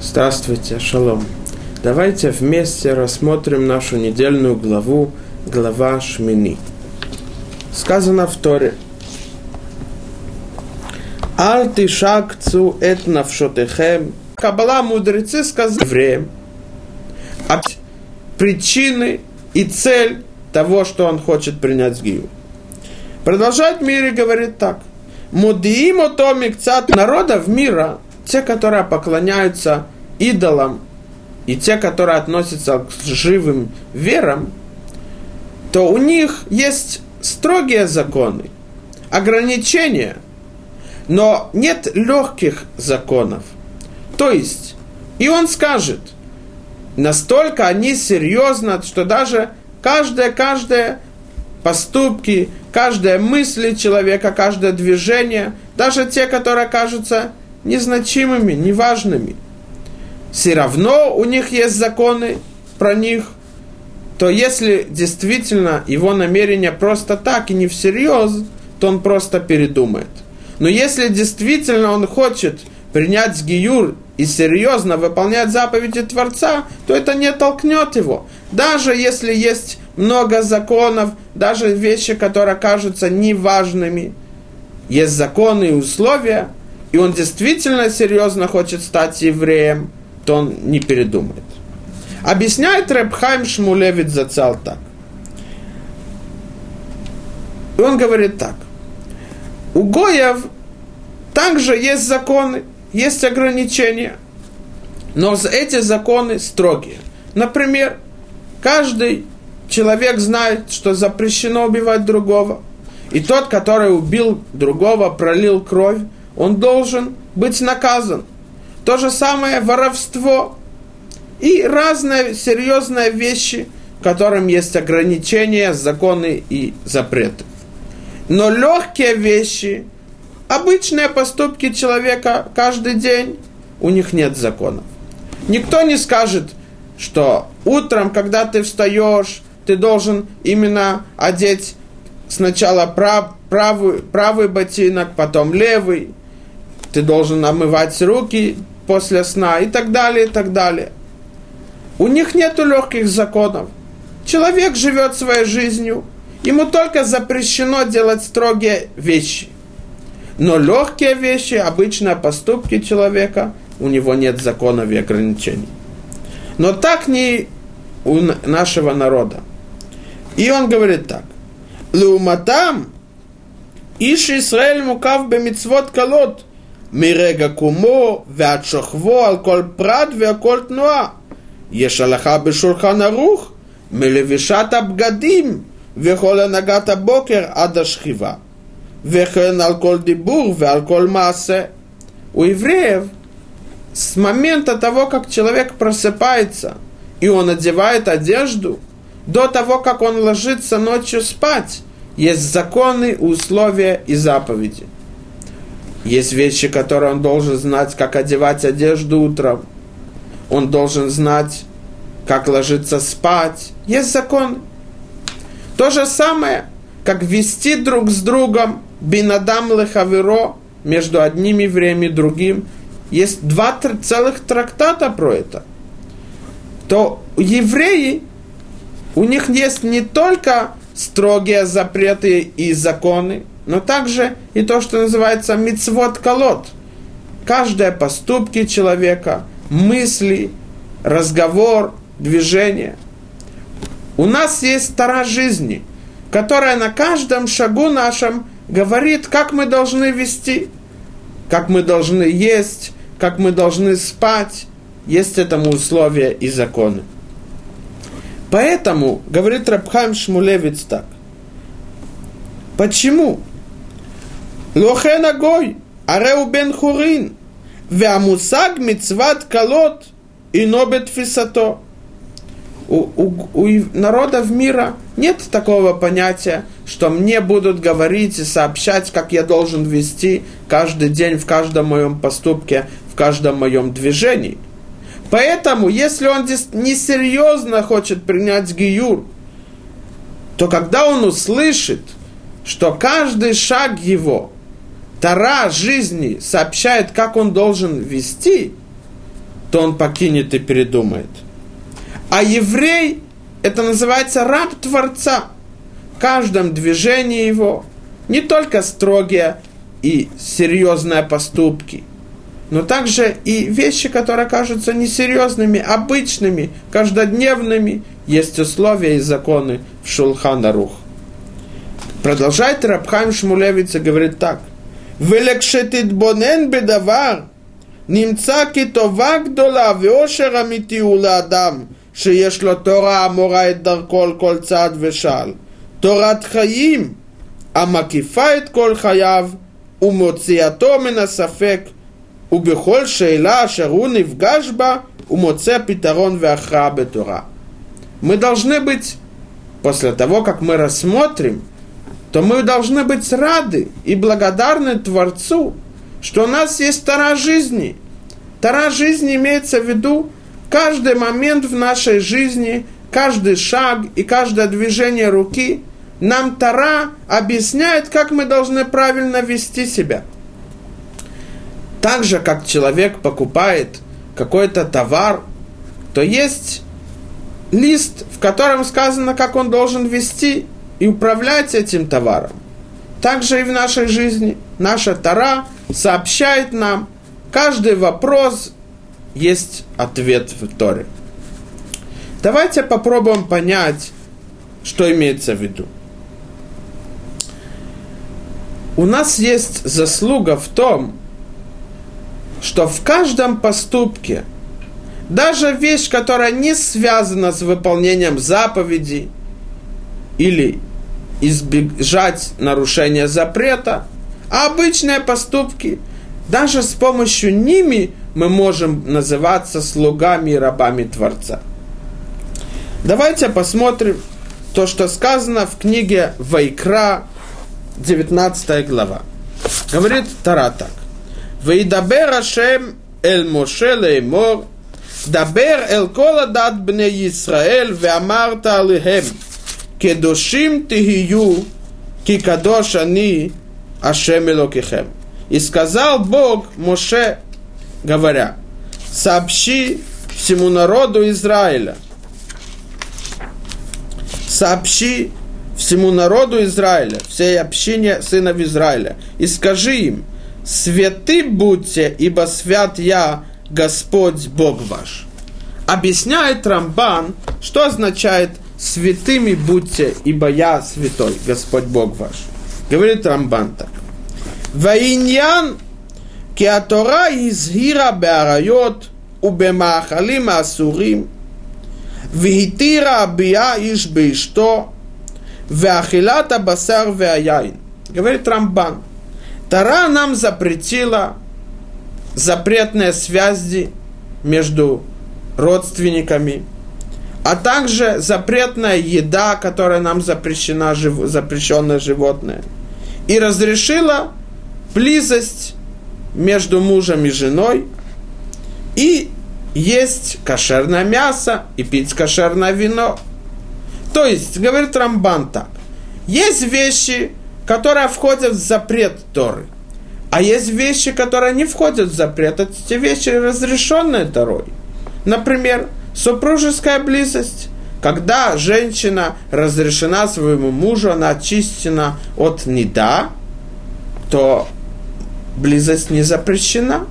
Здравствуйте, шалом. Давайте вместе рассмотрим нашу недельную главу, глава Шмини. Сказано в Торе. Аль ты шакцу эт навшотехем. Кабала мудрецы сказали евреям от причины и цель того, что он хочет принять Гию. Продолжает Мири говорит так. Мудиимо томик цат народов мира, те, которые поклоняются идолам, и те, которые относятся к живым верам, то у них есть строгие законы, ограничения, но нет легких законов. То есть, и он скажет, настолько они серьезно, что даже каждое, каждое поступки, каждая мысль человека, каждое движение, даже те, которые кажутся незначимыми, неважными – все равно у них есть законы про них, то если действительно его намерение просто так и не всерьез, то он просто передумает. Но если действительно он хочет принять гиюр и серьезно выполнять заповеди Творца, то это не толкнет его. Даже если есть много законов, даже вещи, которые кажутся неважными, есть законы и условия, и он действительно серьезно хочет стать евреем, то он не передумает. Объясняет Рабхайм Шмулевит Зацал так. И он говорит так. У Гоев также есть законы, есть ограничения, но эти законы строгие. Например, каждый человек знает, что запрещено убивать другого. И тот, который убил другого, пролил кровь, он должен быть наказан – то же самое воровство и разные серьезные вещи, которым есть ограничения, законы и запреты. Но легкие вещи, обычные поступки человека каждый день, у них нет законов. Никто не скажет, что утром, когда ты встаешь, ты должен именно одеть сначала прав, правый, правый ботинок, потом левый. Ты должен омывать руки после сна и так далее, и так далее. У них нет легких законов. Человек живет своей жизнью, ему только запрещено делать строгие вещи. Но легкие вещи, обычные поступки человека, у него нет законов и ограничений. Но так не у нашего народа. И он говорит так. Леуматам, Иш Исраэль мукав бемицвот колот, מרגע קומו ועד שוכבו על כל פרט וכל תנועה. יש הלכה בשולחן ערוך מלבישת הבגדים וכל הנהגת הבוקר עד השכיבה. וכן על כל דיבור ועל כל מעשה. У евреев с момента того, как человек просыпается, и он одевает одежду, до того, как он ложится ночью спать, есть законы, условия и заповеди. есть вещи, которые он должен знать, как одевать одежду утром. Он должен знать, как ложиться спать. Есть закон. То же самое, как вести друг с другом бинадам лехаверо между одним евреем и другим. Есть два целых трактата про это. То евреи, у них есть не только строгие запреты и законы, но также и то, что называется мицвод колот. Каждое поступки человека, мысли, разговор, движение. У нас есть стара жизни, которая на каждом шагу нашем говорит, как мы должны вести, как мы должны есть, как мы должны спать. Есть этому условия и законы. Поэтому, говорит Рабхайм Шмулевиц так, почему Лохен агой, ареу бен хурин, веамусаг мицват колот и нобет фисато. У, у, у народов мира нет такого понятия, что мне будут говорить и сообщать, как я должен вести каждый день в каждом моем поступке, в каждом моем движении. Поэтому, если он несерьезно хочет принять гиюр, то когда он услышит, что каждый шаг его – Тара жизни сообщает, как он должен вести, то он покинет и передумает. А еврей, это называется раб Творца. В каждом движении его не только строгие и серьезные поступки, но также и вещи, которые кажутся несерьезными, обычными, каждодневными, есть условия и законы в Шулхана Рух. Продолжает Рабхайм Шмулевиц и говорит так. ולכשתתבונן בדבר, נמצא כי טובה גדולה ואושר אמיתי הוא לאדם שיש לו תורה המורה את דרכו על כל צעד ושעל. תורת חיים המקיפה את כל חייו ומוציאתו מן הספק ובכל שאלה אשר הוא נפגש בה הוא מוצא פתרון והכרעה בתורה. Мы должны быть, после того, как мы рассмотрим, то мы должны быть рады и благодарны Творцу, что у нас есть Тара жизни. Тара жизни имеется в виду каждый момент в нашей жизни, каждый шаг и каждое движение руки. Нам Тара объясняет, как мы должны правильно вести себя. Так же, как человек покупает какой-то товар, то есть лист, в котором сказано, как он должен вести и управлять этим товаром. Также и в нашей жизни наша Тара сообщает нам, каждый вопрос есть ответ в Торе. Давайте попробуем понять, что имеется в виду. У нас есть заслуга в том, что в каждом поступке – даже вещь, которая не связана с выполнением заповедей или избежать нарушения запрета, а обычные поступки, даже с помощью ними мы можем называться слугами и рабами Творца. Давайте посмотрим то, что сказано в книге Вайкра, 19 глава. Говорит Тара так. «Вейдабер Ашем эль Моше леймор, дабер эль кола дат бне Исраэль, веамарта алихем» кедушим тихию, кикадош они ашем элокихем. И сказал Бог Моше, говоря, сообщи всему народу Израиля, сообщи всему народу Израиля, всей общине сынов Израиля, и скажи им, святы будьте, ибо свят я, Господь Бог ваш. Объясняет Рамбан, что означает – святыми будьте, ибо я святой, Господь Бог ваш. Говорит Рамбан так. Ваиньян киатора изгира беарайот убемахалим асурим вихитира абия иш бишто веахилата басар веаяин. Говорит Рамбан. Тара нам запретила запретные связи между родственниками – а также запретная еда, которая нам запрещена, запрещенное животное. И разрешила близость между мужем и женой, и есть кошерное мясо, и пить кошерное вино. То есть, говорит Рамбан так, есть вещи, которые входят в запрет Торы. А есть вещи, которые не входят в запрет. Эти вещи разрешенные Торой. Например, супружеская близость. Когда женщина разрешена своему мужу, она очищена от неда, то близость не запрещена,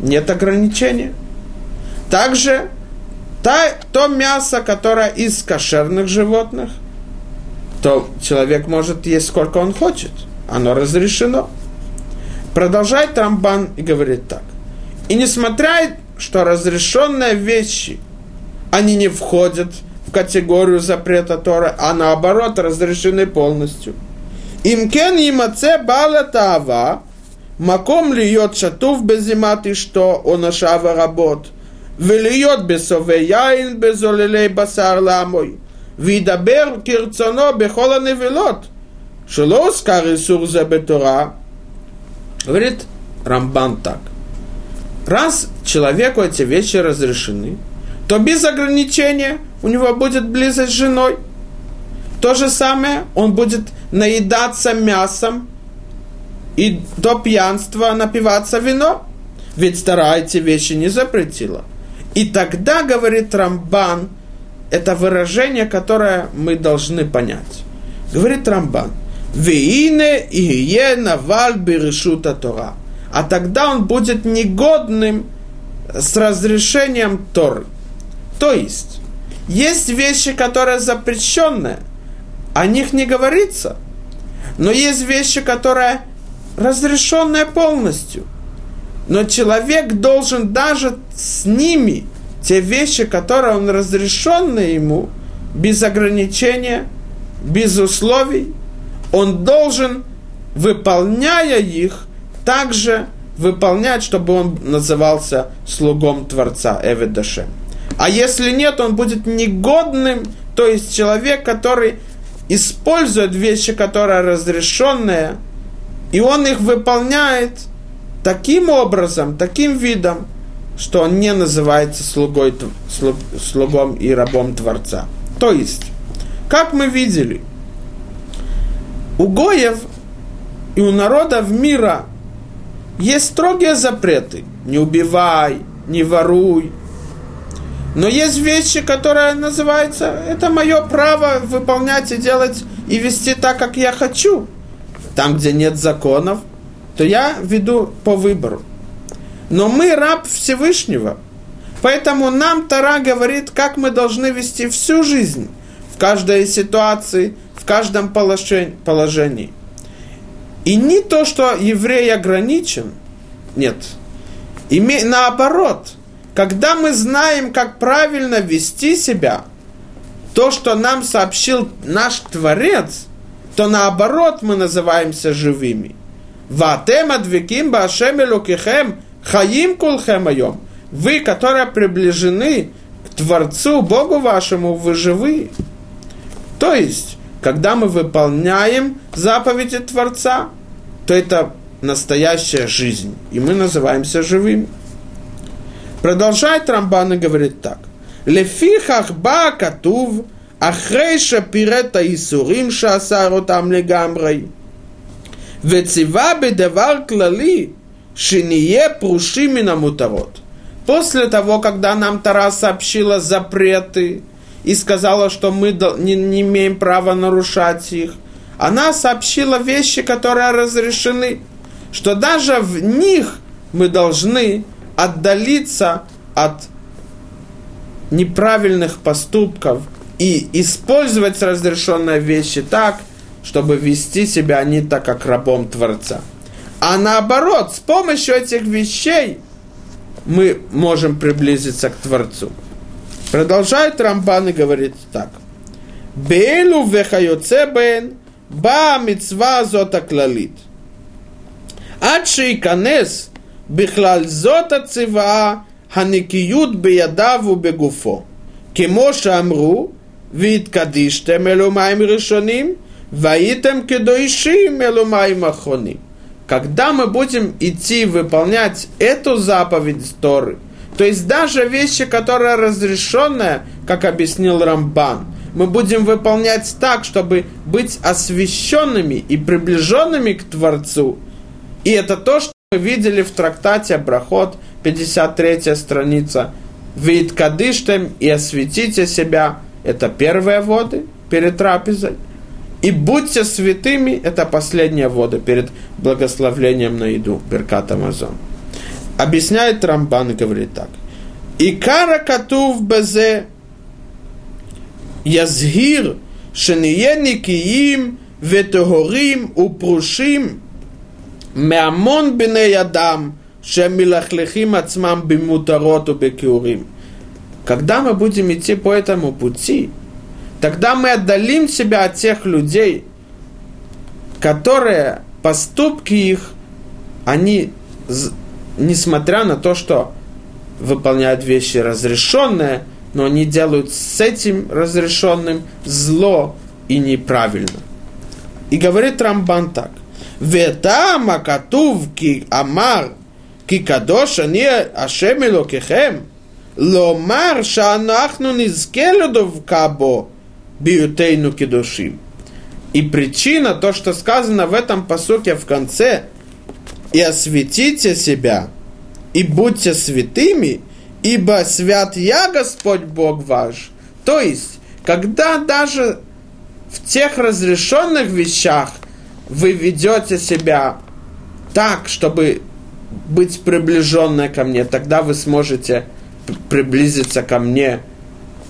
нет ограничения. Также та, то мясо, которое из кошерных животных, то человек может есть сколько он хочет, оно разрешено. Продолжает Рамбан и говорит так. И несмотря, что разрешенные вещи, они не входят в категорию запрета Тора, а наоборот разрешены полностью. Имкен имаце бала тава, маком льет шатув безимат и что он ашава работ, ולהיות בסובי יין בזוללי בשר לעמוי, וידבר כרצונו בכל הנבלות, שלא הוזכר איסור זה בתורה, Говорит Рамбан так. Раз человеку эти вещи разрешены, то без ограничения у него будет близость с женой. То же самое, он будет наедаться мясом и до пьянства напиваться вино. Ведь старая эти вещи не запретила. И тогда, говорит Рамбан, это выражение, которое мы должны понять. Говорит Рамбан, «Веине ие наваль берешута Тора». А тогда он будет негодным с разрешением Торы. То есть, есть вещи, которые запрещенные, о них не говорится, но есть вещи, которые разрешенные полностью. Но человек должен даже с ними, те вещи, которые он разрешенные ему, без ограничения, без условий, он должен, выполняя их, также выполнять, чтобы он назывался слугом Творца Эведашем. А если нет, он будет негодным, то есть человек, который использует вещи, которые разрешенные, и он их выполняет таким образом, таким видом, что он не называется слугой, слуг, слугом и рабом Творца. То есть, как мы видели, у Гоев и у народов мира есть строгие запреты. Не убивай, не воруй, но есть вещи, которые называются, это мое право выполнять и делать, и вести так, как я хочу. Там, где нет законов, то я веду по выбору. Но мы раб Всевышнего. Поэтому нам Тара говорит, как мы должны вести всю жизнь, в каждой ситуации, в каждом положении. И не то, что еврей ограничен, нет. И наоборот – когда мы знаем, как правильно вести себя, то, что нам сообщил наш Творец, то наоборот мы называемся живыми. Ватем адвиким башем лукихем хаим кулхем айом. Вы, которые приближены к Творцу, Богу вашему, вы живы. То есть, когда мы выполняем заповеди Творца, то это настоящая жизнь, и мы называемся живыми. Продолжает Рамбан и говорит так. Лефихах ба катув ахрейша пирета и сурим шасару там легамрой. Вецива бедевар клали шиние прушимина мутарот. После того, когда нам Тара сообщила запреты и сказала, что мы не имеем права нарушать их, она сообщила вещи, которые разрешены, что даже в них мы должны отдалиться от неправильных поступков и использовать разрешенные вещи так, чтобы вести себя не так, как рабом Творца. А наоборот, с помощью этих вещей мы можем приблизиться к Творцу. Продолжает Рамбан и говорит так. Бейлу вехайоцебен ба мицва зота клалит. Ад шейканес בכלל זאת הציווה הנקיות בידיו ובגופו. כמו שאמרו, והתקדישתם אלו מים ראשונים, והייתם кедоишим אלו מים אחרונים. Когда мы будем идти выполнять эту заповедь Торы, то есть даже вещи, которые разрешенные, как объяснил Рамбан, мы будем выполнять так, чтобы быть освященными и приближенными к Творцу. И это то, что мы видели в трактате Брахот, 53 страница, «Вид кадыштем и осветите себя» – это первые воды перед трапезой. И будьте святыми – это последние воды перед благословлением на еду, Беркат Амазон. Объясняет Рамбан и говорит так. «Икара катув безе язгир шениеники им ветогорим упрушим Меамон беней адам, шемилахлехим ацмам бимутароту бекиурим. Когда мы будем идти по этому пути, тогда мы отдалим себя от тех людей, которые поступки их, они, несмотря на то, что выполняют вещи разрешенные, но они делают с этим разрешенным зло и неправильно. И говорит Рамбан так. וטעם הכתוב כי אמר כי קדוש אני השם אלוקיכם, לומר שאנחנו נזכה לדבקה בו בהיותנו קדושים. И причина, то, что сказано в этом посуке в конце, и осветите себя, и будьте святыми, ибо свят я Господь Бог ваш. То есть, когда даже в тех разрешенных вещах вы ведете себя так, чтобы быть приближенной ко мне, тогда вы сможете приблизиться ко мне,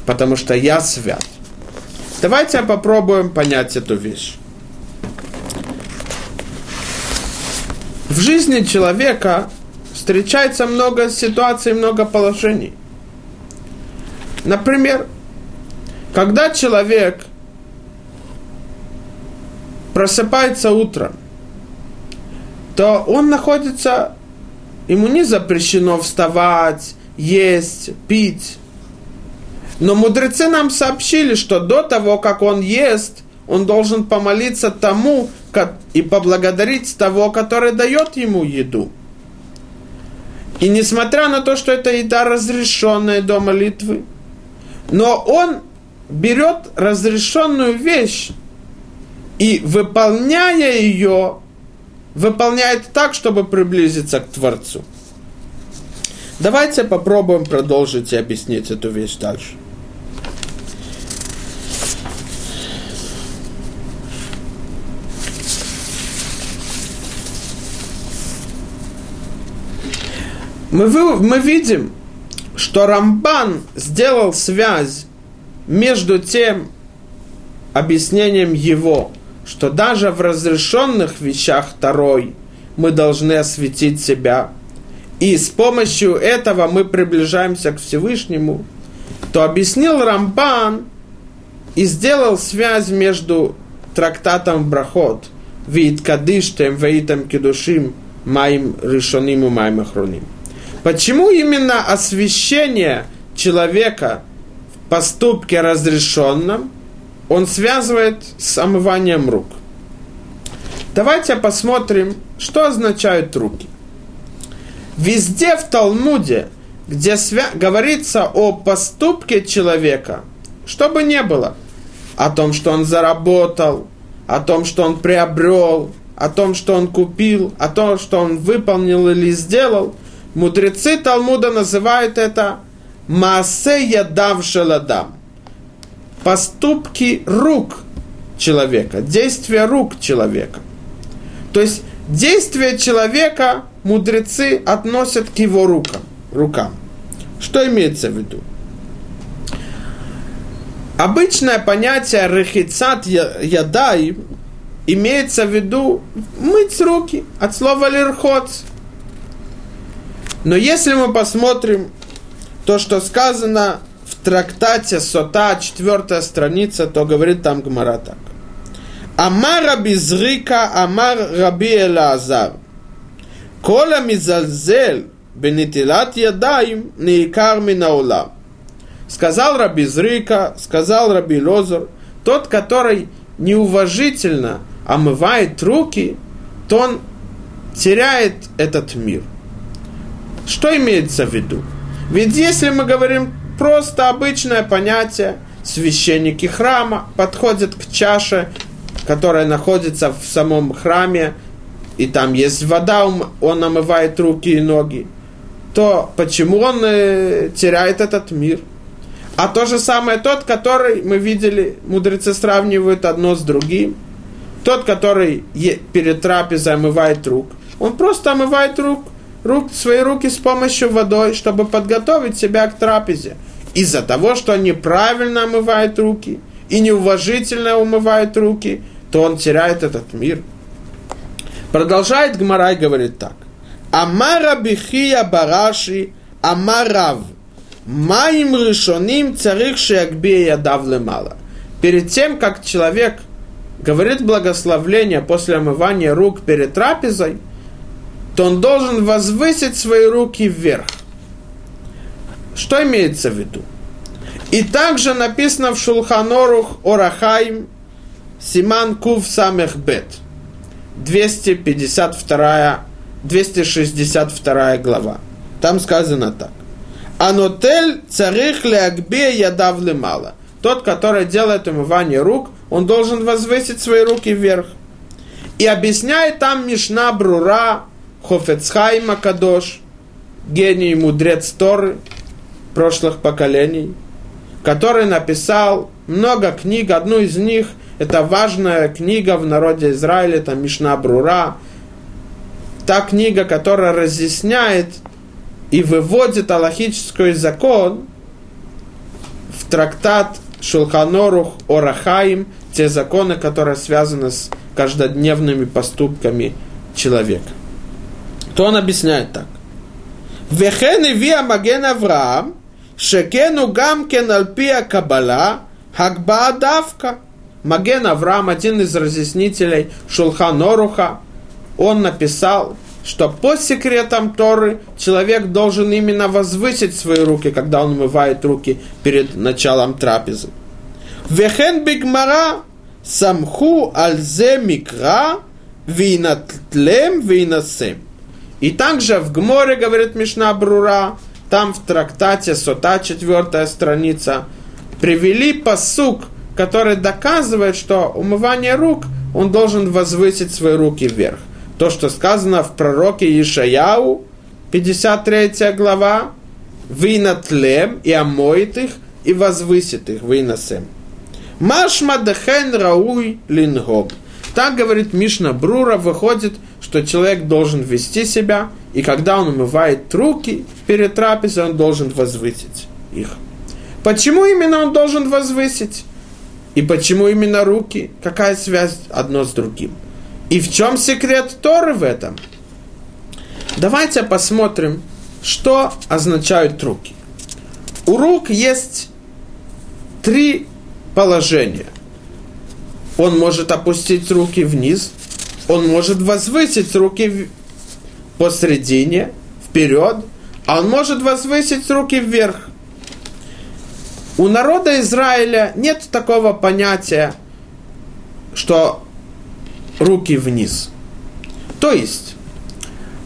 потому что я свят. Давайте попробуем понять эту вещь. В жизни человека встречается много ситуаций, много положений. Например, когда человек просыпается утром, то он находится, ему не запрещено вставать, есть, пить. Но мудрецы нам сообщили, что до того, как он ест, он должен помолиться тому и поблагодарить того, который дает ему еду. И несмотря на то, что это еда разрешенная до молитвы, но он берет разрешенную вещь и, выполняя ее, выполняет так, чтобы приблизиться к Творцу. Давайте попробуем продолжить и объяснить эту вещь дальше. Мы, мы видим, что Рамбан сделал связь между тем объяснением его, что даже в разрешенных вещах второй мы должны осветить себя, и с помощью этого мы приближаемся к Всевышнему, то объяснил Рамбан и сделал связь между трактатом Брахот, Вид Кадиштем, Веитам Кедушим, Маим Решоним и Маим Ахроним. Почему именно освящение человека в поступке разрешенном он связывает с омыванием рук? Давайте посмотрим, что означают руки. Везде в Талмуде, где свя- говорится о поступке человека, что бы ни было, о том, что он заработал, о том, что он приобрел, о том, что он купил, о том, что он выполнил или сделал – Мудрецы Талмуда называют это Маасе ядав шеладам. Поступки рук человека, действия рук человека. То есть действия человека мудрецы относят к его рукам. рукам. Что имеется в виду? Обычное понятие рехицат ядай имеется в виду мыть руки от слова лирхоц – но если мы посмотрим то, что сказано трактате Сота, четвертая страница, то говорит там Гмара так. Амар Раби Зрика, Амар Раби Элазар. Кола мизальзель бенитилат ядаим неикар минаула. Сказал Раби Зрика, сказал Раби Лозер, тот, который неуважительно омывает руки, то он теряет этот мир. Что имеется в виду? Ведь если мы говорим просто обычное понятие, священники храма подходят к чаше, которая находится в самом храме, и там есть вода, он омывает руки и ноги, то почему он э, теряет этот мир? А то же самое тот, который мы видели, мудрецы сравнивают одно с другим. Тот, который перед трапезой омывает рук, он просто омывает рук рук, свои руки с помощью водой, чтобы подготовить себя к трапезе. Из-за того, что он неправильно омывает руки и неуважительно умывает руки, то он теряет этот мир. Продолжает Гмарай говорит так. Амара бихия бараши амарав. Маим решоним царих шеягбия ядав лемала. Перед тем, как человек говорит благословление после омывания рук перед трапезой – то он должен возвысить свои руки вверх. Что имеется в виду? И также написано в Шулханорух Орахайм Симан Кув Самех Бет. 252, 262 глава. Там сказано так. Анотель царих леагбе ядав мало. Тот, который делает умывание рук, он должен возвысить свои руки вверх. И объясняет там Мишна Брура Хофецхайм Акадош, гений и мудрец Торы, прошлых поколений, который написал много книг. Одну из них – это важная книга в народе Израиля, это Мишна Брура. Та книга, которая разъясняет и выводит аллахический закон в трактат Шулханорух Орахаим, те законы, которые связаны с каждодневными поступками человека. То он объясняет так. Вехен виа маген Авраам, шекену гам кен альпия кабала, хакба давка. Маген Авраам, один из разъяснителей Шулхан Оруха, он написал, что по секретам Торы человек должен именно возвысить свои руки, когда он умывает руки перед началом трапезы. Вехен бигмара самху альзе микра винатлем винасем. И также в Гморе, говорит Мишна Брура, там в трактате Сота, четвертая страница, привели посук, который доказывает, что умывание рук, он должен возвысить свои руки вверх. То, что сказано в пророке Ишаяу, 53 глава, «Винатлем» и омоет их, и возвысит их, выносем. Машма дехен рауй лингоб. Так говорит Мишна Брура, выходит, что человек должен вести себя, и когда он умывает руки перед трапезой, он должен возвысить их. Почему именно он должен возвысить? И почему именно руки? Какая связь одно с другим? И в чем секрет Торы в этом? Давайте посмотрим, что означают руки. У рук есть три положения. Он может опустить руки вниз, он может возвысить руки посредине, вперед, а он может возвысить руки вверх. У народа Израиля нет такого понятия, что руки вниз. То есть,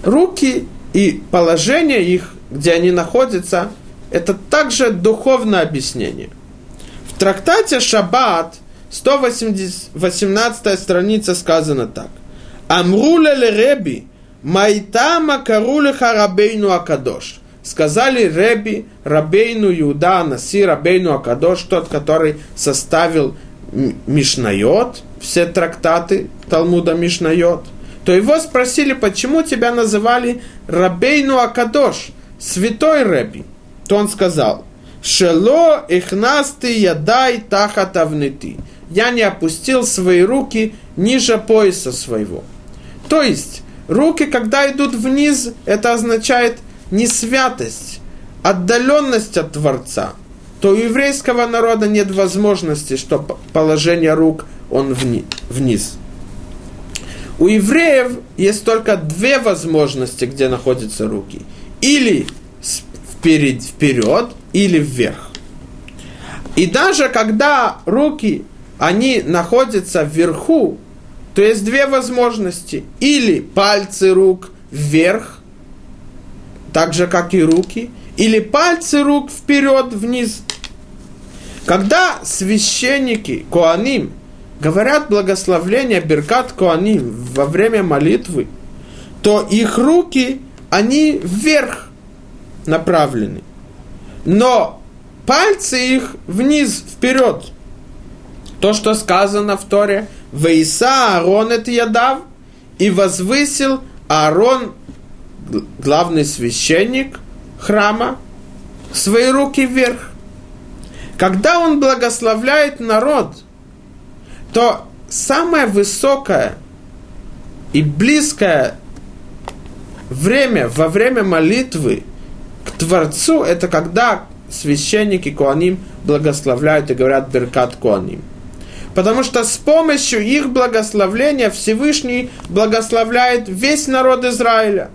руки и положение их, где они находятся, это также духовное объяснение. В трактате Шаббат, 118 страница сказано так. Амруля Реби, Майтама Каруля Харабейну Акадош. Сказали Реби, Рабейну Иуда, Наси, Рабейну Акадош, тот, который составил Мишнайот, все трактаты Талмуда Мишнайот, то его спросили, почему тебя называли Рабейну Акадош, святой Реби. То он сказал, Шело ихнасты ядай тахатавнити. Я не опустил свои руки ниже пояса своего. То есть, руки, когда идут вниз, это означает не святость, отдаленность от Творца. То у еврейского народа нет возможности, что положение рук он вниз. У евреев есть только две возможности, где находятся руки. Или вперед, вперед, или вверх. И даже когда руки, они находятся вверху, то есть две возможности. Или пальцы рук вверх, так же, как и руки, или пальцы рук вперед, вниз. Когда священники, Коаним, говорят благословление Беркат Коаним во время молитвы, то их руки, они вверх направлены но пальцы их вниз, вперед. То, что сказано в Торе, «Вейса Аарон это ядав», и возвысил Аарон, главный священник храма, свои руки вверх. Когда он благословляет народ, то самое высокое и близкое время во время молитвы Творцу это когда священники Куаним благословляют и говорят Беркат Куаним. Потому что с помощью их благословления Всевышний благословляет весь народ Израиля.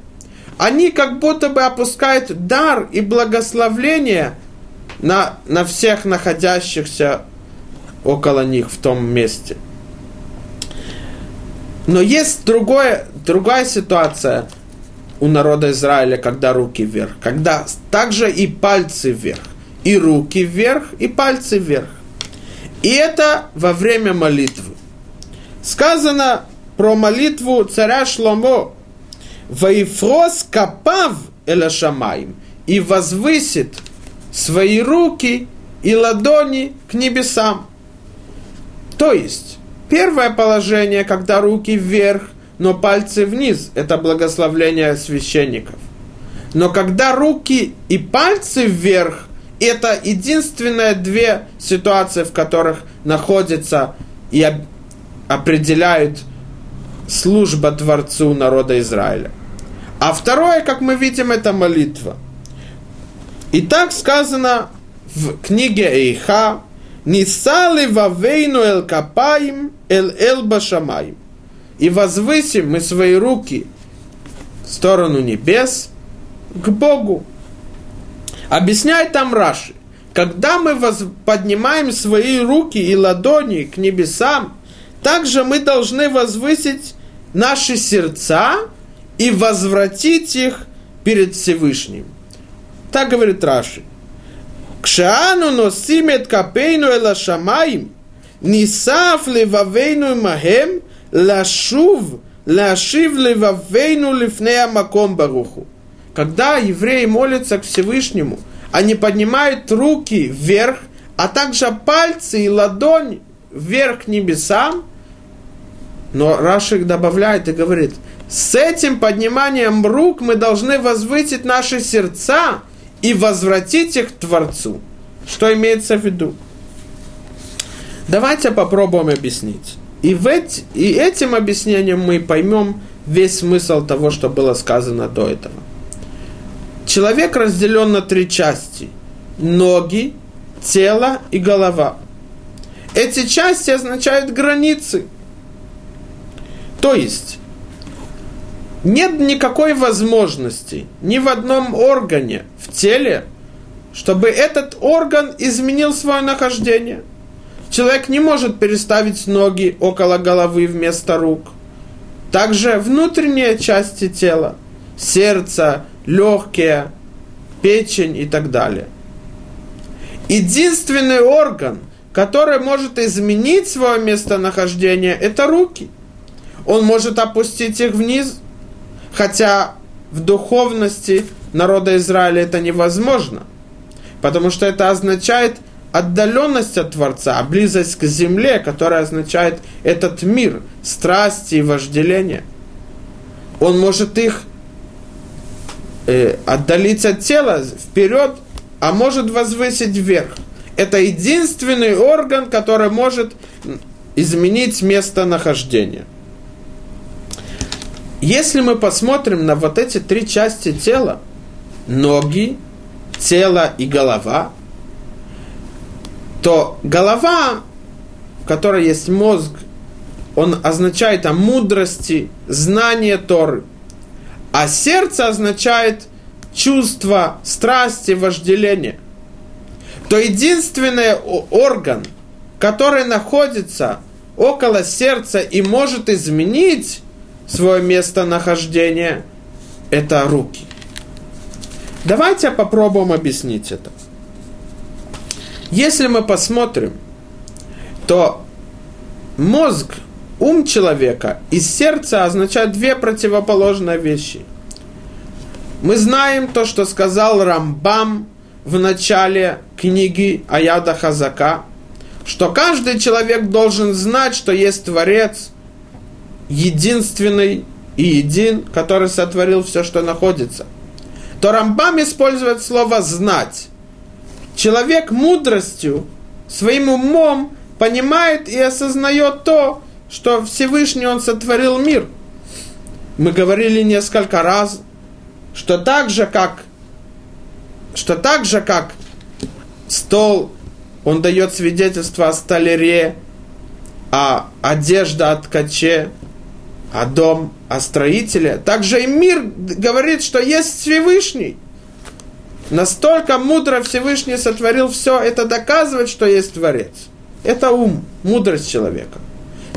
Они как будто бы опускают дар и благословление на, на всех находящихся около них в том месте. Но есть другое, другая ситуация – у народа Израиля, когда руки вверх, когда также и пальцы вверх, и руки вверх, и пальцы вверх. И это во время молитвы. Сказано про молитву царя Шломо. Ваифрос капав эла шамаим. И возвысит свои руки и ладони к небесам. То есть, первое положение, когда руки вверх, но пальцы вниз, это благословление священников. Но когда руки и пальцы вверх, это единственные две ситуации, в которых находятся и определяют служба Творцу народа Израиля. А второе, как мы видим, это молитва. И так сказано в книге Эйха, «Нисали вавейну эль капаим эль эль башамаим». И возвысим мы свои руки в сторону небес к Богу. Объясняет там Раши. Когда мы воз... поднимаем свои руки и ладони к небесам, также мы должны возвысить наши сердца и возвратить их перед Всевышним. Так говорит Раши. Кшаану носимет капейну эла шамаим, нисав левавейну махем, лашув, лашив левавейну лифнея маком баруху. Когда евреи молятся к Всевышнему, они поднимают руки вверх, а также пальцы и ладонь вверх к небесам, но Рашик добавляет и говорит, с этим подниманием рук мы должны возвысить наши сердца и возвратить их к Творцу. Что имеется в виду? Давайте попробуем объяснить. И, в эти, и этим объяснением мы поймем весь смысл того, что было сказано до этого. Человек разделен на три части. Ноги, тело и голова. Эти части означают границы. То есть, нет никакой возможности ни в одном органе в теле, чтобы этот орган изменил свое нахождение. Человек не может переставить ноги около головы вместо рук. Также внутренние части тела, сердце, легкие, печень и так далее. Единственный орган, который может изменить свое местонахождение, это руки. Он может опустить их вниз, хотя в духовности народа Израиля это невозможно, потому что это означает отдаленность от Творца, близость к земле, которая означает этот мир, страсти и вожделение. Он может их э, отдалить от тела вперед, а может возвысить вверх. Это единственный орган, который может изменить местонахождение. Если мы посмотрим на вот эти три части тела, ноги, тело и голова, то голова, в которой есть мозг, он означает о мудрости, знание Торы – а сердце означает чувство, страсти, вожделение. То единственный орган, который находится около сердца и может изменить свое местонахождение, это руки. Давайте попробуем объяснить это. Если мы посмотрим, то мозг ум человека и сердце означают две противоположные вещи. Мы знаем то, что сказал Рамбам в начале книги Аяда Хазака, что каждый человек должен знать, что есть Творец, единственный и един, который сотворил все, что находится. То Рамбам использует слово «знать». Человек мудростью, своим умом понимает и осознает то, что Всевышний Он сотворил мир. Мы говорили несколько раз, что так же, как, что так же, как стол, он дает свидетельство о столяре, а одежда о ткаче, а дом о строителе. Также и мир говорит, что есть Всевышний. Настолько мудро Всевышний сотворил все, это доказывает, что есть Творец. Это ум, мудрость человека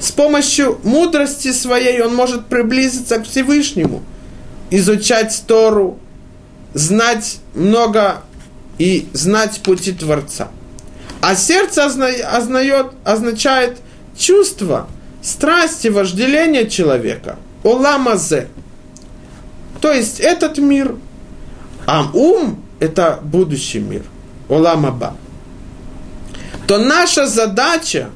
с помощью мудрости своей он может приблизиться к Всевышнему, изучать Тору, знать много и знать пути Творца. А сердце ознает, означает чувство, страсти, вожделение человека. Оламазе. То есть этот мир. А ум – это будущий мир. Оламаба, то наша задача,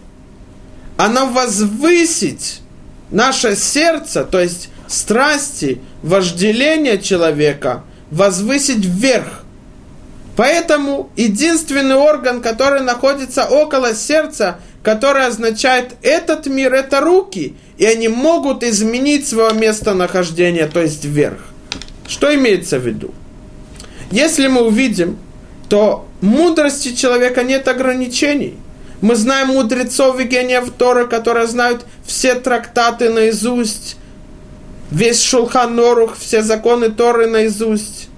она возвысить наше сердце, то есть страсти, вожделение человека, возвысить вверх. Поэтому единственный орган, который находится около сердца, который означает этот мир, это руки, и они могут изменить свое местонахождение, то есть вверх. Что имеется в виду? Если мы увидим, то мудрости человека нет ограничений. Мы знаем мудрецов и гениев Торы, которые знают все трактаты наизусть, весь Шулхан Норух, все законы Торы наизусть.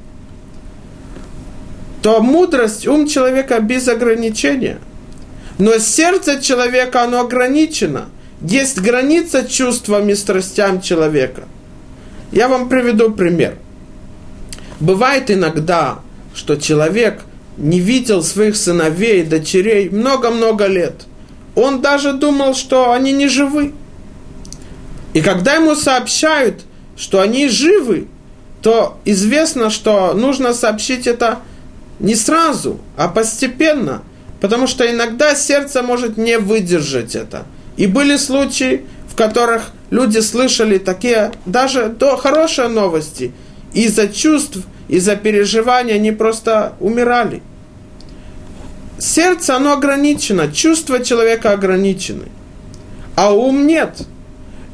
То мудрость, ум человека без ограничения. Но сердце человека, оно ограничено. Есть граница чувствам и страстям человека. Я вам приведу пример. Бывает иногда, что человек не видел своих сыновей и дочерей много-много лет. Он даже думал, что они не живы. И когда ему сообщают, что они живы, то известно, что нужно сообщить это не сразу, а постепенно, потому что иногда сердце может не выдержать это. И были случаи, в которых люди слышали такие даже до хорошие новости – из-за чувств, из-за переживаний они просто умирали. Сердце, оно ограничено, чувства человека ограничены, а ум нет.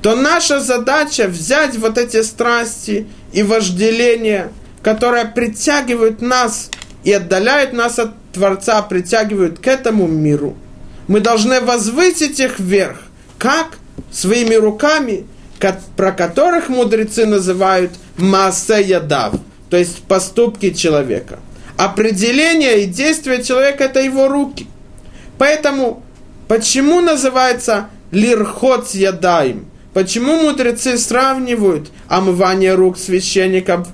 То наша задача взять вот эти страсти и вожделения, которые притягивают нас и отдаляют нас от Творца, притягивают к этому миру. Мы должны возвысить их вверх. Как? Своими руками – про которых мудрецы называют масса ядав, то есть поступки человека. Определение и действие человека – это его руки. Поэтому, почему называется лирхот ядаем? Почему мудрецы сравнивают омывание рук священников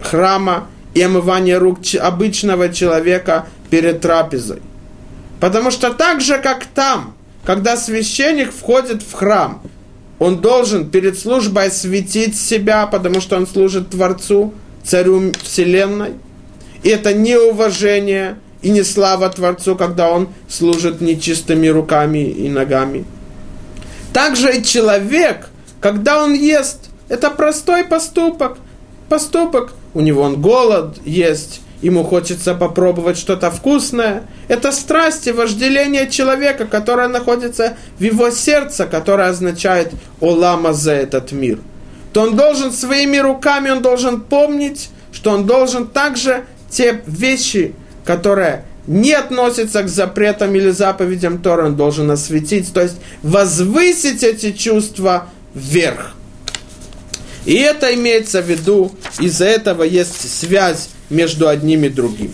храма и омывание рук обычного человека перед трапезой? Потому что так же, как там, когда священник входит в храм, он должен перед службой осветить себя, потому что он служит Творцу, Царю Вселенной. И это не уважение и не слава Творцу, когда он служит нечистыми руками и ногами. Также и человек, когда он ест, это простой поступок. Поступок. У него он голод есть, ему хочется попробовать что-то вкусное. Это страсть и вожделение человека, которое находится в его сердце, которое означает «Олама за этот мир». То он должен своими руками, он должен помнить, что он должен также те вещи, которые не относятся к запретам или заповедям Тора, он должен осветить, то есть возвысить эти чувства вверх. И это имеется в виду, из-за этого есть связь между одним и другим.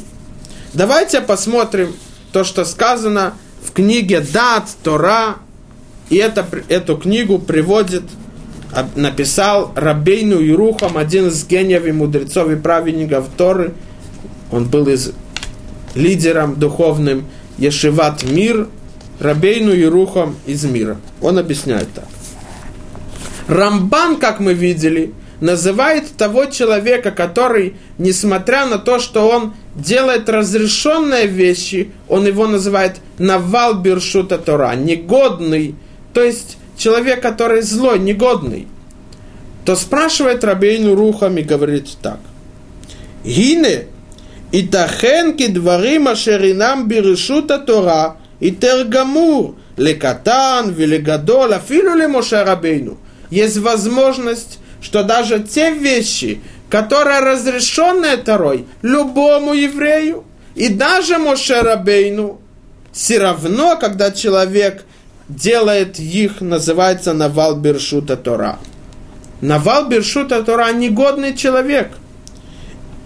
Давайте посмотрим то, что сказано в книге Дат Тора. И это, эту книгу приводит, написал Рабейну Ирухам, один из гениев и мудрецов и праведников Торы. Он был из, лидером духовным Ешиват Мир, Рабейну Ирухам из мира. Он объясняет так. Рамбан, как мы видели, называет того человека, который, несмотря на то, что он делает разрешенные вещи, он его называет навал биршута Тора, негодный, то есть человек, который злой, негодный, то спрашивает Рабейну Рухам и говорит так. Гине, и тахенки дворим ашеринам бирешута Тора, и тергамур, лекатан, велегадол, афилю ли Моше Рабейну. Есть возможность, что даже те вещи, которые разрешены Торой, любому еврею, и даже Моше Рабейну, все равно, когда человек – делает их, называется Навал Бершута Тора. Навал Бершута Тора – негодный человек.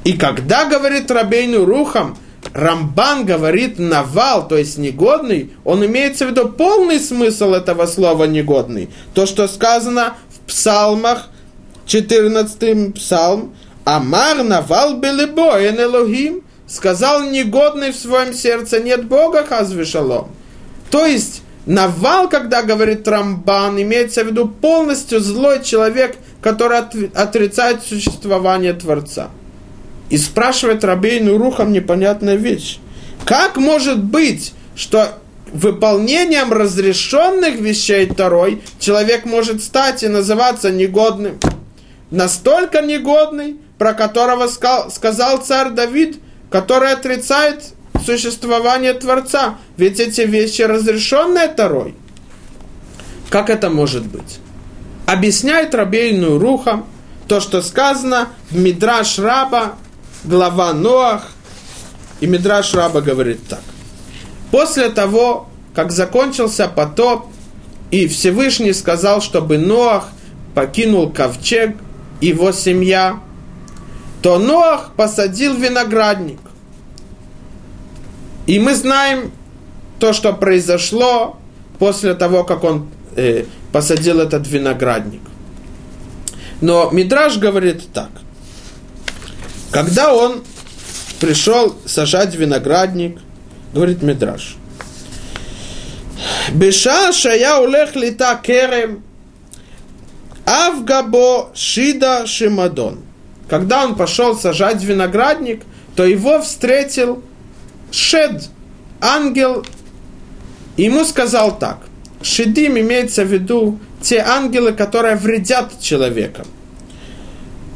И когда говорит Рабейну Рухам, Рамбан говорит навал, то есть негодный, он имеется в виду полный смысл этого слова негодный. То, что сказано в псалмах – 14 псалм, Амар навал белебо эн Элохим, сказал негодный в своем сердце, нет Бога, хазве шалом. То есть, навал, когда говорит Рамбан, имеется в виду полностью злой человек, который отрицает существование Творца. И спрашивает Рабейну Рухам непонятная вещь. Как может быть, что выполнением разрешенных вещей второй человек может стать и называться негодным? Настолько негодный, про которого сказал царь Давид, который отрицает существование Творца. Ведь эти вещи разрешенные Торой. Как это может быть? Объясняет Рабейную Рухам то, что сказано в Мидраш Раба, глава Ноах. И Мидраш Раба говорит так. После того, как закончился потоп, и Всевышний сказал, чтобы Ноах покинул ковчег, его семья, то Ноах посадил виноградник. И мы знаем то, что произошло после того, как он э, посадил этот виноградник. Но Мидраж говорит так. Когда он пришел сажать виноградник, говорит Мидраж, Беша шая улех лита керем, авгабо шида шимадон. Когда он пошел сажать виноградник, то его встретил Шед, ангел, ему сказал так. Шедим имеется в виду те ангелы, которые вредят человеком.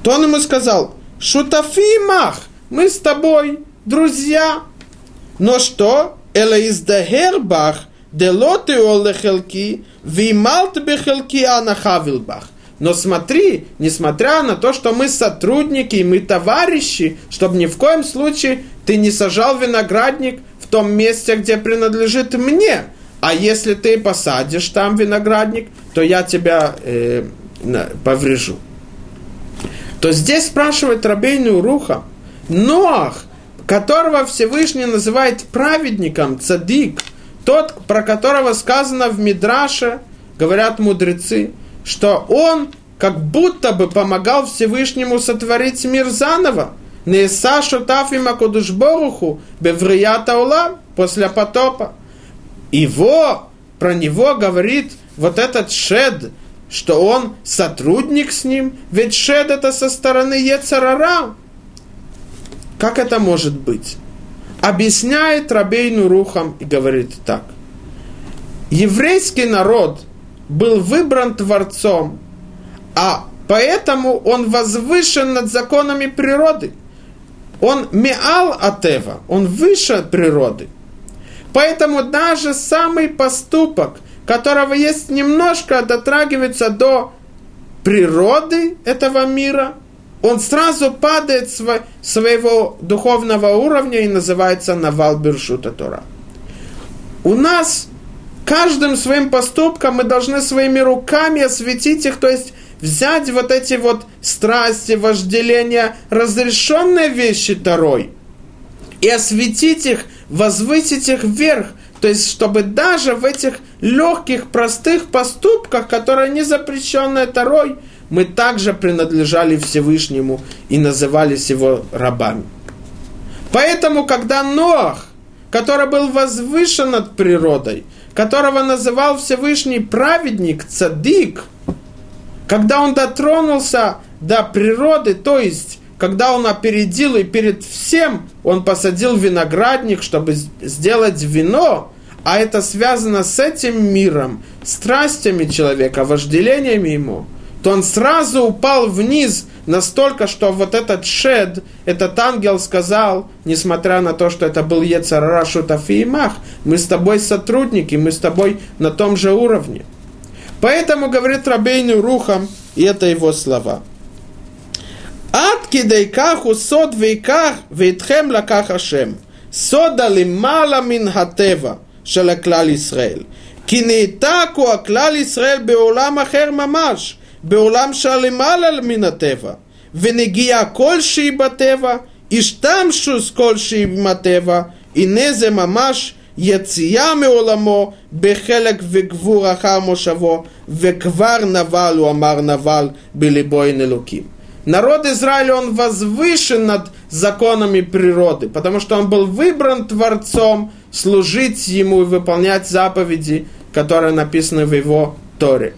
То он ему сказал, шутафи мах, мы с тобой друзья. Но что? Эла издагербах, делоты олехелки, вималт бехелки анахавилбах. Но смотри, несмотря на то, что мы сотрудники и мы товарищи, чтобы ни в коем случае ты не сажал виноградник в том месте, где принадлежит мне. А если ты посадишь там виноградник, то я тебя э, поврежу. То здесь спрашивает Рабейну Руха, Ноах, которого Всевышний называет праведником, цадик, тот, про которого сказано в Мидраше, говорят мудрецы, что он как будто бы помогал Всевышнему сотворить мир заново. Неса шутафим акудушборуху беврията улам после потопа его, про него говорит вот этот шед, что он сотрудник с ним, ведь шед это со стороны Ецарара. Как это может быть? Объясняет Рабейну Рухам и говорит так. Еврейский народ был выбран Творцом, а поэтому он возвышен над законами природы. Он меал атева, он выше природы. Поэтому даже самый поступок, которого есть немножко дотрагивается до природы этого мира, он сразу падает с своего духовного уровня и называется Навал Биршута Тора. У нас каждым своим поступком мы должны своими руками осветить их, то есть взять вот эти вот страсти, вожделения, разрешенные вещи Торой, и осветить их возвысить их вверх, то есть чтобы даже в этих легких, простых поступках, которые не запрещены Тарой, мы также принадлежали Всевышнему и назывались его рабами. Поэтому, когда Ноах, который был возвышен над природой, которого называл Всевышний праведник, цадик, когда он дотронулся до природы, то есть когда он опередил и перед всем он посадил виноградник, чтобы сделать вино, а это связано с этим миром, страстями человека, вожделениями ему, то он сразу упал вниз настолько, что вот этот шед, этот ангел сказал, несмотря на то, что это был Ецарара Шутафи мы с тобой сотрудники, мы с тобой на том же уровне. Поэтому, говорит Рабейну Рухам, и это его слова – עד כדי כך הוא סוד ויקח, ואיתכם לקח השם. סודה למעלה מן הטבע של הכלל ישראל. כי נעתקו הכלל ישראל בעולם אחר ממש, בעולם שלמעלה מן הטבע. ונגיעה כלשהי בטבע, השתמשוס כלשהי עם הטבע, הנה זה ממש יציאה מעולמו בחלק וגבור אחר מושבו, וכבר נבל, הוא אמר נבל, בליבו אין אלוקים. Народ Израиля, он возвышен над законами природы, потому что он был выбран Творцом служить Ему и выполнять заповеди, которые написаны в его Торе.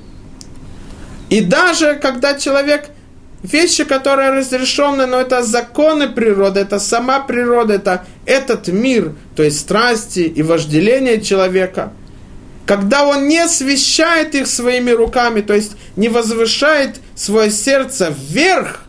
И даже когда человек вещи, которые разрешены, но это законы природы, это сама природа, это этот мир, то есть страсти и вожделение человека. Когда он не освещает их своими руками, то есть не возвышает свое сердце вверх,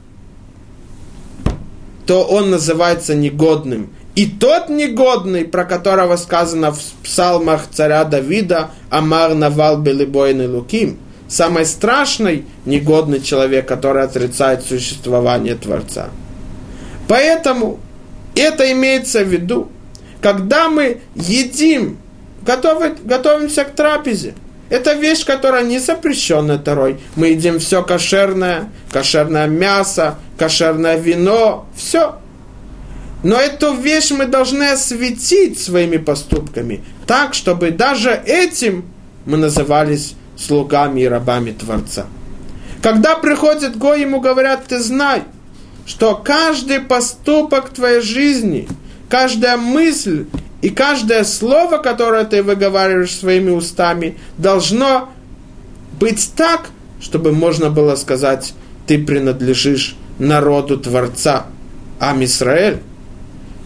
то он называется негодным. И тот негодный, про которого сказано в псалмах царя Давида, Амар Навал Белибойный Луким, самый страшный негодный человек, который отрицает существование Творца. Поэтому это имеется в виду, когда мы едим, готовы, готовимся к трапезе. Это вещь, которая не запрещена Торой. Мы едим все кошерное, кошерное мясо, кошерное вино, все. Но эту вещь мы должны осветить своими поступками, так, чтобы даже этим мы назывались слугами и рабами Творца. Когда приходит Гой, ему говорят, ты знай, что каждый поступок твоей жизни, каждая мысль и каждое слово, которое ты выговариваешь своими устами, должно быть так, чтобы можно было сказать, ты принадлежишь народу Творца, Ам Исраэль.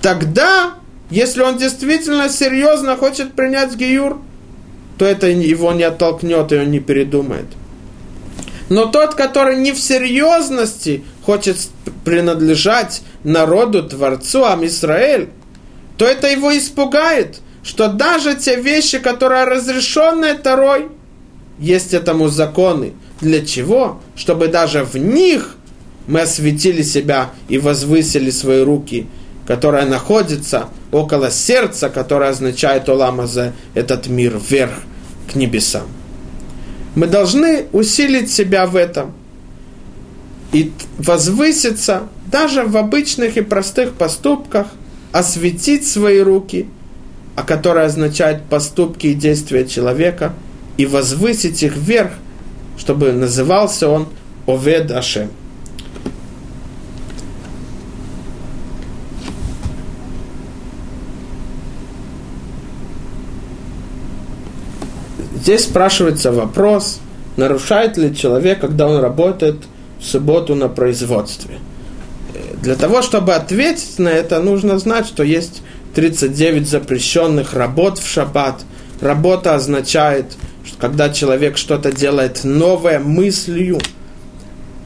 Тогда, если он действительно серьезно хочет принять Гиюр, то это его не оттолкнет и он не передумает. Но тот, который не в серьезности хочет принадлежать народу, Творцу, Ам Исраэль, то это его испугает, что даже те вещи, которые разрешенные Тарой, есть этому законы. Для чего? Чтобы даже в них мы осветили себя и возвысили свои руки, которые находятся около сердца, которое означает Оламазе, этот мир вверх к небесам. Мы должны усилить себя в этом и возвыситься даже в обычных и простых поступках, осветить свои руки, а которое означает поступки и действия человека, и возвысить их вверх, чтобы назывался он Овед Ашем. Здесь спрашивается вопрос, нарушает ли человек, когда он работает в субботу на производстве. Для того, чтобы ответить на это, нужно знать, что есть 39 запрещенных работ в шаббат. Работа означает, что когда человек что-то делает новое мыслью,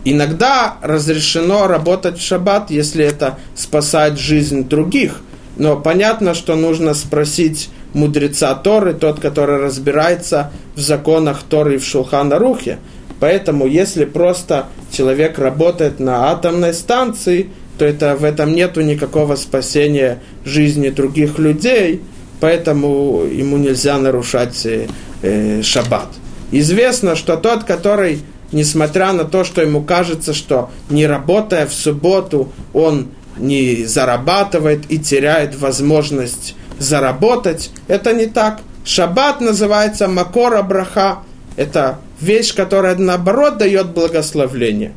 иногда разрешено работать в шаббат, если это спасает жизнь других. Но понятно, что нужно спросить мудреца Торы, тот, который разбирается в законах Торы и в Шулхана Рухе. Поэтому, если просто человек работает на атомной станции, то это, в этом нету никакого спасения жизни других людей, поэтому ему нельзя нарушать э, э, шаббат. Известно, что тот, который, несмотря на то, что ему кажется, что не работая в субботу, он не зарабатывает и теряет возможность заработать. Это не так. Шаббат называется Макора Браха. Это вещь, которая наоборот дает благословление.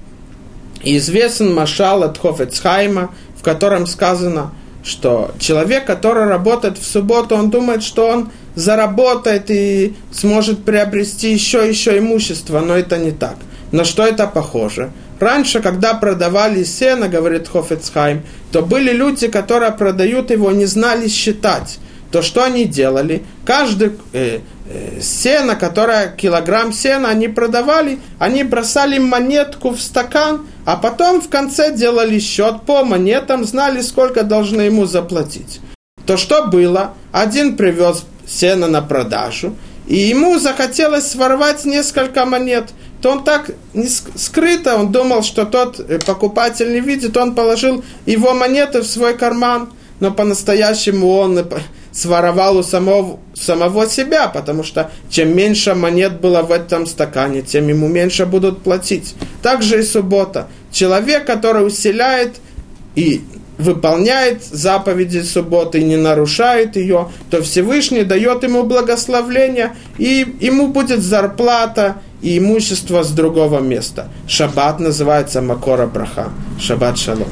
И известен Машал от Хофецхайма, в котором сказано, что человек, который работает в субботу, он думает, что он заработает и сможет приобрести еще еще имущество, но это не так. На что это похоже? Раньше, когда продавали сено, говорит Хофецхайм, то были люди, которые продают его, не знали считать. То что они делали? Каждый э, э, сено, которое килограмм сена они продавали, они бросали монетку в стакан, а потом в конце делали счет по монетам, знали, сколько должны ему заплатить. То что было? Один привез сено на продажу, и ему захотелось своровать несколько монет – то он так не скрыто, он думал, что тот э, покупатель не видит, он положил его монеты в свой карман, но по-настоящему он своровал у самого, самого себя, потому что чем меньше монет было в этом стакане, тем ему меньше будут платить. Также и суббота. Человек, который усиляет и выполняет заповеди субботы и не нарушает ее, то Всевышний дает ему благословление, и ему будет зарплата и имущество с другого места. Шаббат называется Макора Браха. Шаббат Шалом.